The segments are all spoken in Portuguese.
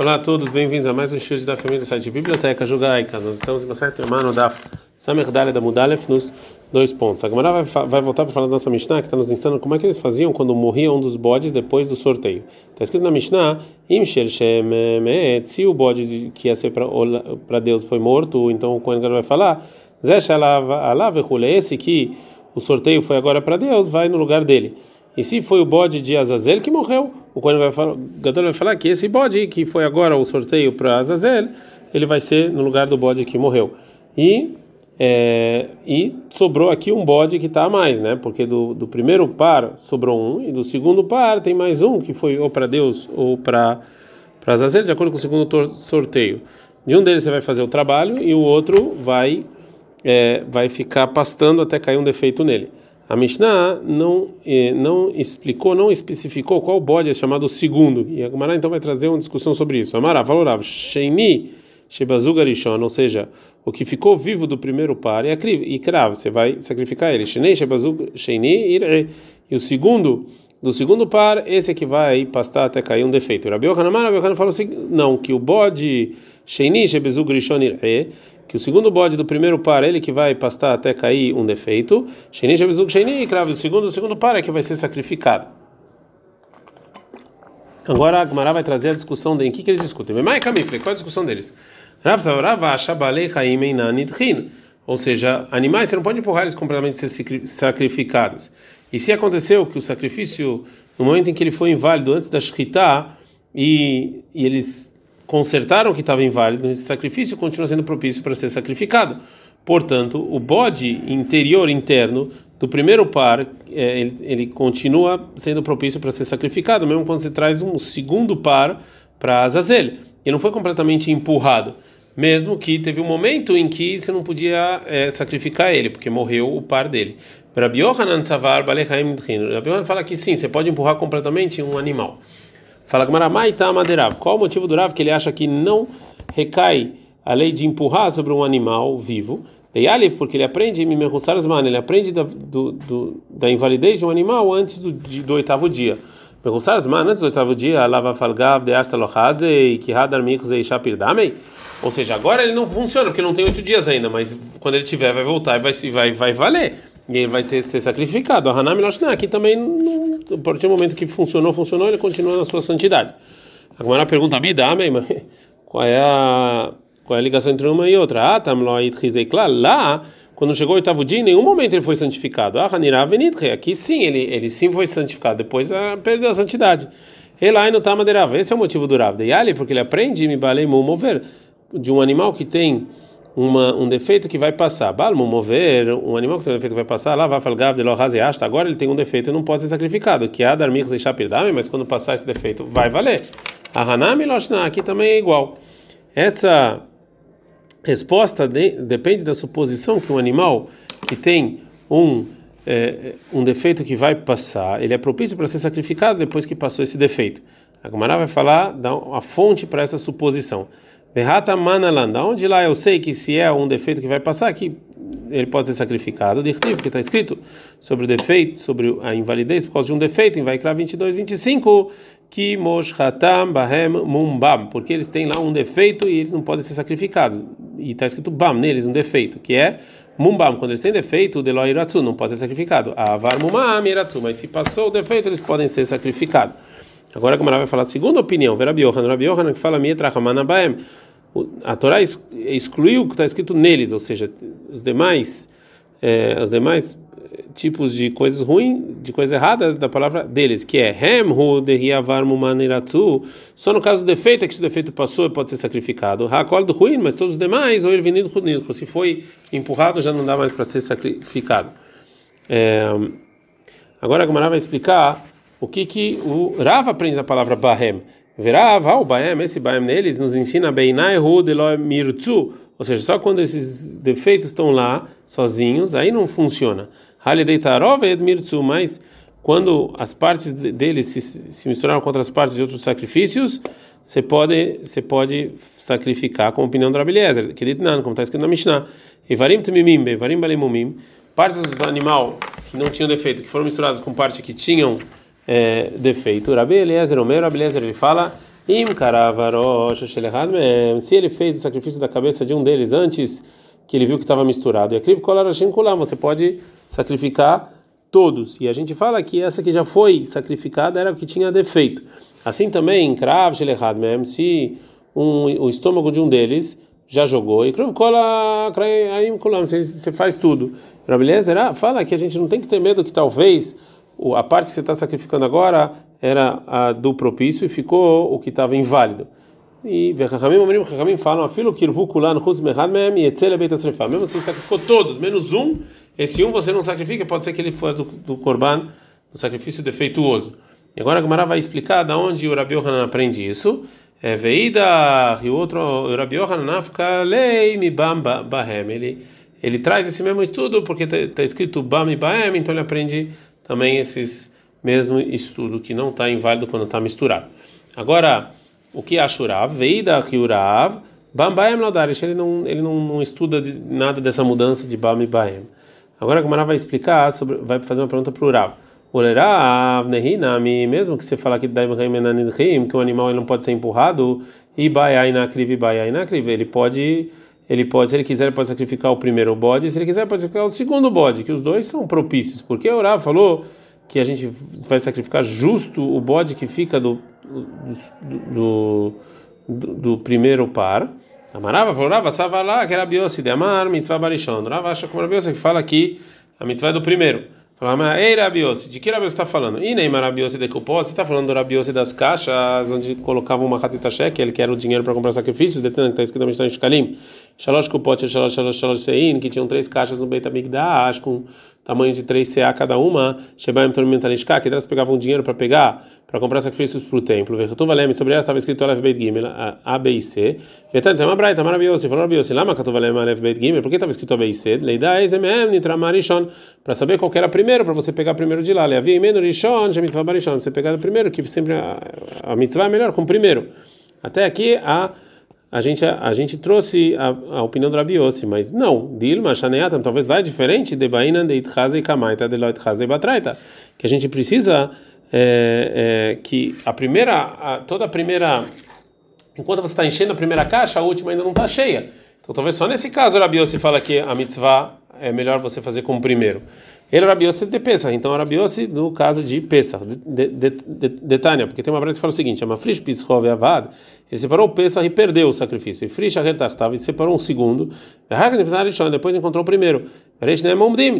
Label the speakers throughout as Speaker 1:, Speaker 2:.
Speaker 1: Olá a todos, bem-vindos a mais um show da família do site Biblioteca Judaica. Nós estamos em Masayat Emano da Samer Dalet da Mudalef nos dois pontos. A Gemara vai, vai voltar para falar da nossa Mishnah, que está nos ensinando como é que eles faziam quando morria um dos bodes depois do sorteio. Está escrito na Mishnah, se o bode que ia ser para Deus foi morto, então o Kohen vai falar, esse que o sorteio foi agora para Deus, vai no lugar dele. E se foi o bode de Azazel que morreu, o Kohen vai falar, Gadol vai falar que esse bode que foi agora o sorteio para Azazel, ele vai ser no lugar do bode que morreu. E é, e sobrou aqui um bode que está a mais, né? Porque do, do primeiro par sobrou um e do segundo par tem mais um que foi ou para Deus ou para para Azazel, de acordo com o segundo sorteio. De um deles você vai fazer o trabalho e o outro vai é, vai ficar pastando até cair um defeito nele. A Mishnah não eh, não explicou, não especificou qual bode é chamado segundo. E a Gemara então vai trazer uma discussão sobre isso. Amara, valorav, Sheini, Shebazugarishon, ou seja, o que ficou vivo do primeiro par é e cravo, você vai sacrificar ele. Shenei, Shebazug, Sheini, E o segundo, do segundo par, esse é que vai pastar até cair um defeito. Rabi Yohanan, Rabi Yohanan falou assim, não, que o bode Sheini, Shebazug, Ir'e, que o segundo bode do primeiro par, ele que vai pastar até cair um defeito, Sheni Shabizuk Sheni, cravo, o segundo, o segundo par é que vai ser sacrificado. Agora a Gemara vai trazer a discussão de em que, que eles discutem. qual é a discussão deles? Ou seja, animais, você não pode empurrar eles completamente ser sacrificados. E se aconteceu que o sacrifício, no momento em que ele foi inválido antes da Shkita, e, e eles consertaram o que estava inválido, esse sacrifício continua sendo propício para ser sacrificado. Portanto, o bode interior interno do primeiro par, é, ele, ele, continua sendo propício para ser sacrificado, mesmo quando se traz um segundo par para Azazel. Ele não foi completamente empurrado, mesmo que teve um momento em que você não podia é, sacrificar ele, porque morreu o par dele. Para Biohanan Savar Balechaim Rabi fala que sim, você pode empurrar completamente um animal. Fala Gmaramai tá maderav. Qual o motivo do Rav que ele acha que não recai a lei de empurrar sobre um animal vivo? Alif, porque ele aprende ele aprende da, do, do, da invalidez de um animal antes do, de, do oitavo dia. antes do oitavo dia, lava. Ou seja, agora ele não funciona porque não tem oito dias ainda, mas quando ele tiver vai voltar e vai, vai, vai valer e ele vai ter, ser sacrificado. A Hanami Loshna aqui também, não, a partir do momento que funcionou, funcionou, ele continua na sua santidade. Agora a pergunta me dá, qual é a qual é a ligação entre uma e outra? Ah, tamloit rizekla lá, quando chegou o oitavo dia, em nenhum momento ele foi santificado. Ah, Hanira Venitre, aqui sim, ele, ele sim foi santificado, depois ah, perdeu a santidade. Elai no Tamaderav, esse é o motivo do Rav. De Ali, porque ele aprende, me balei mover, de um animal que tem uma, um defeito que vai passar. Balmo mover, um animal que tem um defeito que vai passar, lá vai falgar de lohaziasta. Agora ele tem um defeito e não pode ser sacrificado. Que há dar mirza e mas quando passar esse defeito, vai valer. A hanami loshna, aqui também é igual. Essa resposta de, depende da suposição que um animal que tem um é, um defeito que vai passar, ele é propício para ser sacrificado depois que passou esse defeito. A Gemara vai falar da a fonte para essa suposição. Verrata manalan, onde lá eu sei que se é um defeito que vai passar aqui, ele pode ser sacrificado, porque está escrito sobre o defeito, sobre a invalidez por causa de um defeito, em Vaikra 22, 25, que moshhatam bahem mumbam, porque eles têm lá um defeito e eles não podem ser sacrificados. E está escrito bam neles, um defeito, que é mumbam, quando eles têm defeito, o deloi iratsu, não pode ser sacrificado. Avar mumam iratsu, mas se passou o defeito, eles podem ser sacrificados. Agora a Gamara vai falar segunda opinião, Rabi Yohanan, Rabi Yohanan que fala Mietrachamanabaem. A Torá excluiu o que está escrito neles, ou seja, os demais, é, os demais tipos de coisas ruins, de coisas erradas da palavra deles, que é Hemhu dehiavarmu maneiratu. Só no caso do defeito é que se o defeito passou pode ser sacrificado. Hakol do ruim, mas todos os demais, ou ele venido se foi empurrado já não dá mais para ser sacrificado. É, agora a Gamara vai explicar o que que o Rav aprende a palavra Bahem. Verav, o Bahem, esse Bahem neles nos ensina Beinai Hu Deloi Mirtzu, ou seja, só quando esses defeitos estão lá sozinhos, aí não funciona. Halidei Tarov Ed Mirtzu, mas quando as partes deles se, se misturaram com outras partes de outros sacrifícios, você pode, você pode sacrificar com a opinião do Rabeliezer, que como está escrito na Mishnah. Evarim Temimim, Evarim Balemumim, partes do animal que não tinham defeito, que foram misturadas com partes que tinham é, defeito. Rabi Eliezer, o meu Rabi Eliezer, ele fala, se ele fez o sacrifício da cabeça de um deles antes que ele viu que estava misturado, e você pode sacrificar todos. E a gente fala que essa que já foi sacrificada era que tinha defeito. Assim também, krav se um, o estômago de um deles já jogou, e você faz tudo. Rabelezer fala que a gente não tem que ter medo que talvez a parte que você está sacrificando agora era a do propício e ficou o que estava inválido. E falam, mechad mem yetzel beit asrefa. Mesmo se você sacrificou todos, menos um, esse um você não sacrifica, pode ser que ele foi do, do korban, do sacrifício defeituoso. E agora a Gemara vai explicar da onde o Rabi Yohanan aprende isso. É veida e outro o Rabi Yohanan fica lei mi bam bahem. Ele ele traz esse mesmo estudo porque está tá escrito bam e bahem, então ele aprende também esses mesmo estudo que não está inválido quando está misturado. Agora o que acha Urav? Veida que Urav bam bahem laudarish. Ele não ele não, não estuda nada dessa mudança de bam e bahem. Agora a Gemara vai explicar sobre vai fazer uma pergunta para o Urav. Olerav, Nehinami, mesmo que você fala que que o animal ele não pode ser empurrado, e Baiainakriv, Baiainakriv, ele pode, ele pode, se ele quiser, pode sacrificar o primeiro bode, se ele quiser, pode sacrificar o segundo bode, que os dois são propícios, porque o Rav falou que a gente vai sacrificar justo o bode que fica do, do, do, do primeiro par. Amarava falou, Rava, Savala, que era Biossi de Amar, Mitzvah Barishon. Rava acha como Rabiossi que fala que a mitzvah é do primeiro. Falava, ei Rabiose, de que Rabiose está falando? E nem Rabiose de Kupot, você está falando do Rabiose das caixas, onde colocavam uma Hatzita ele que era o dinheiro para comprar sacrifícios, detendo que está escrito na Mishnah em Shkalim. Shalosh Kupot, Shalosh, Shalosh, Shalosh Sein, que tinham três caixas no Beit Amigdash, com tamanho de 3 CA cada uma, Shebaim Tormentalishka, que elas pegavam dinheiro para pegar, para comprar sacrifícios para o templo. Vertuvalem, sobre ela estava escrito Alef Beit Gimel, A, B e C. Vetan, tem uma braita, maravilhosa. Falou Rabiose, Lama Katuvalem Alef Beit Gimel, por que estava escrito A, B e C? Leida Ezemem, Nitra Marishon, para saber qual era primeiro, para você pegar primeiro de lá. Leavi Menu Rishon, Shemitzvah Barishon, você pegar primeiro, que sempre a, a mitzvah é melhor com primeiro. Até aqui a a gente, a, gente trouxe a, a opinião do Rabiossi, mas não, Dilma, Shaneatam, talvez lá é diferente de Baina de Itchaze e Kamaita de Loitchaze e Batraita, que a gente precisa é, é, que a primeira, a, toda a primeira, enquanto você está enchendo a primeira caixa, a última ainda não está cheia. Então talvez só nesse caso o Rabiossi fala que a mitzvah é melhor você fazer como primeiro. Ele era Rabiossi de Pesach, então era Rabiossi no caso de Pesach, de, de, Tânia, porque tem uma breta que fala o seguinte: uma frish pishov avad, ele separou o Pesach e perdeu o sacrifício. E frish ahertachtava e separou um segundo, depois encontrou o primeiro.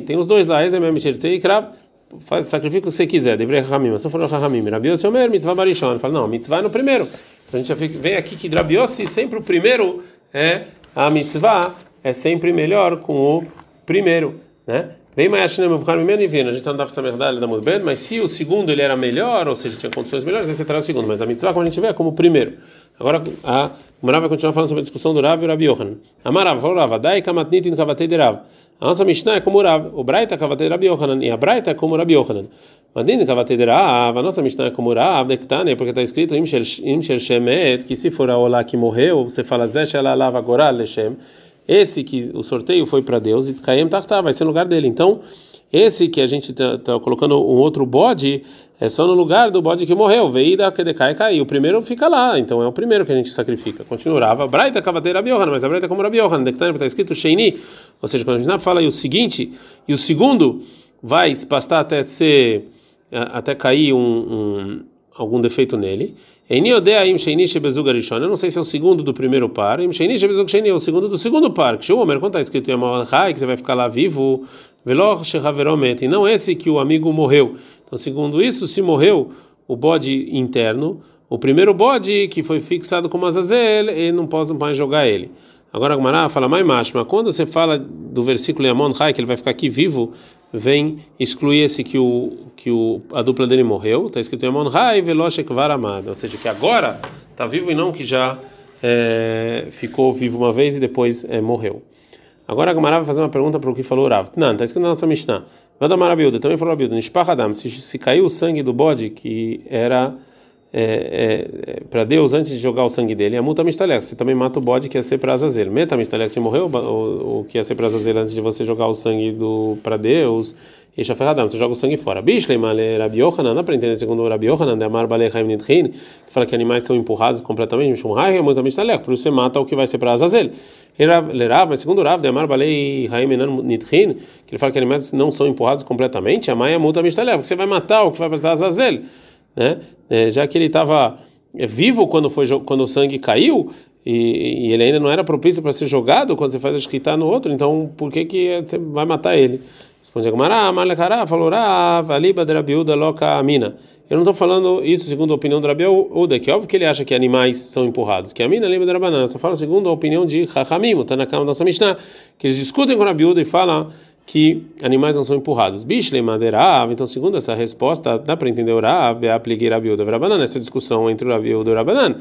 Speaker 1: Tem os dois lá, Ezem e Krav, faz sacrifica o que você quiser, deveria Rahamim, mas se for Rahamim, Rabiossi Omer, mitzvah barishon, fala, não, mitzvah é no primeiro. Então a gente já vê aqui que Rabiossi sempre o primeiro é a mitzvah, é sempre melhor com o primeiro, né? Vem mais a gente não dá para da Mudben, mas se o segundo ele era melhor, ou seja, tinha condições melhores, aí você traz o segundo. Mas a mitzvah, como a gente vê, é como o primeiro. Agora a Marav vai continuar falando sobre a discussão do Rav e o Rabi Yohanan. Amarav, Rav, dai kamatnitin kavatei de Rav. A nossa Mishnah é como o Rav, o Braita kavatei Rabi Yohanan, e a Braita é como o Rabi Yohanan. Madin kavatei de Rav, a nossa Mishnah é como o Rav, dektane, porque está escrito im shel shemet, que se for a Olá que morreu, você fala zé shelalava goral lechem, esse que o sorteio foi para Deus e Caem Tartar vai ser no lugar dele. Então, esse que a gente está tá colocando um outro bode é só no lugar do bode que morreu. Veida que decai caiu. O primeiro fica lá, então é o primeiro que a gente sacrifica. Continuava. Braita cavadeira Rabiohan, mas a Braita como Rabiohan. Está escrito Sheini, ou seja, quando a gente fala e o seguinte, e o segundo vai se pastar até ser até cair um, um algum defeito nele. Eu não sei se é o segundo do primeiro par. É o segundo do segundo par. Que quando está escrito em que você vai ficar lá vivo, e não esse que o amigo morreu. Então, segundo isso, se morreu o bode interno, o primeiro bode que foi fixado com Azazel, ele não pode mais jogar ele. Agora a Gmará fala mais macho, mas quando você fala do versículo Yamon Hai, que ele vai ficar aqui vivo, vem excluir esse que o que o a dupla dele morreu, está escrito Yamon Hai Veloshek Varamad, ou seja, que agora está vivo e não que já é, ficou vivo uma vez e depois é, morreu. Agora a Gmará vai fazer uma pergunta para o que falou Rav. Não, está escrito na nossa Mishnah. Vada também falou Nishpachadam, se, se caiu o sangue do bode que era é, é, para Deus antes de jogar o sangue dele, a multa mistalek. Você também mata o bode que ia ser para Azazel. Meta mistalek, se morreu, o, o que ia ser para Azazel antes de você jogar o sangue do para Deus. E Shaferradam, você joga o sangue fora. Bishlei male Rabi Yohanan, dá para entender segundo Rabi Yohanan, de Amar Balei Haim Nidrin, que fala que animais são empurrados completamente, Mishum Hai, a multa mistalek, por isso você mata o que vai ser para Azazel. Lerav, mas segundo Rav, de Amar Balei Haim Nidrin, que ele fala que animais não são empurrados completamente, a Maia multa mistalek, porque você vai matar o que vai para Azazel né? É, já que ele estava é, vivo quando foi quando o sangue caiu e, e ele ainda não era propício para ser jogado quando você faz a escrita no outro, então por que que você vai matar ele? Responde a Gemara, Malekara, falou amina. Eu não estou falando isso segundo a opinião do Rabiuda, que é óbvio que ele acha que animais são empurrados, que a mina lembra da banana, só fala segundo a opinião de Chachamim, está na cama da nossa Mishnah, que eles discutem com a Rabiuda e falam que animais não são empurrados. Bishle madeirav, então segundo essa resposta, dá para entender o Rav, é apliquei Rabi Yehuda Rabanan, essa discussão entre o Rabi Yehuda e o Rabanan.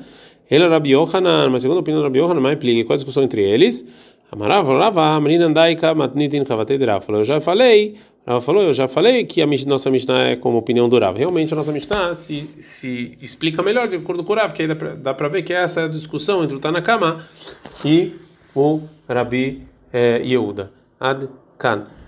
Speaker 1: Ele é Rabi Yohanan, mas segundo a opinião do Rabi Yohanan, mais aplique, qual a discussão entre eles? Amarav, Rava, Amrinandaika, Matnitin, Kavatei Falou, eu já falei, falou, eu já falei que a nossa Mishnah é como opinião do Rav. Realmente a nossa Mishnah se, se explica melhor de acordo com o Rav, que aí dá para ver que essa é a discussão entre o Tanakama e o Rabi eh, Yehuda. Ad כאן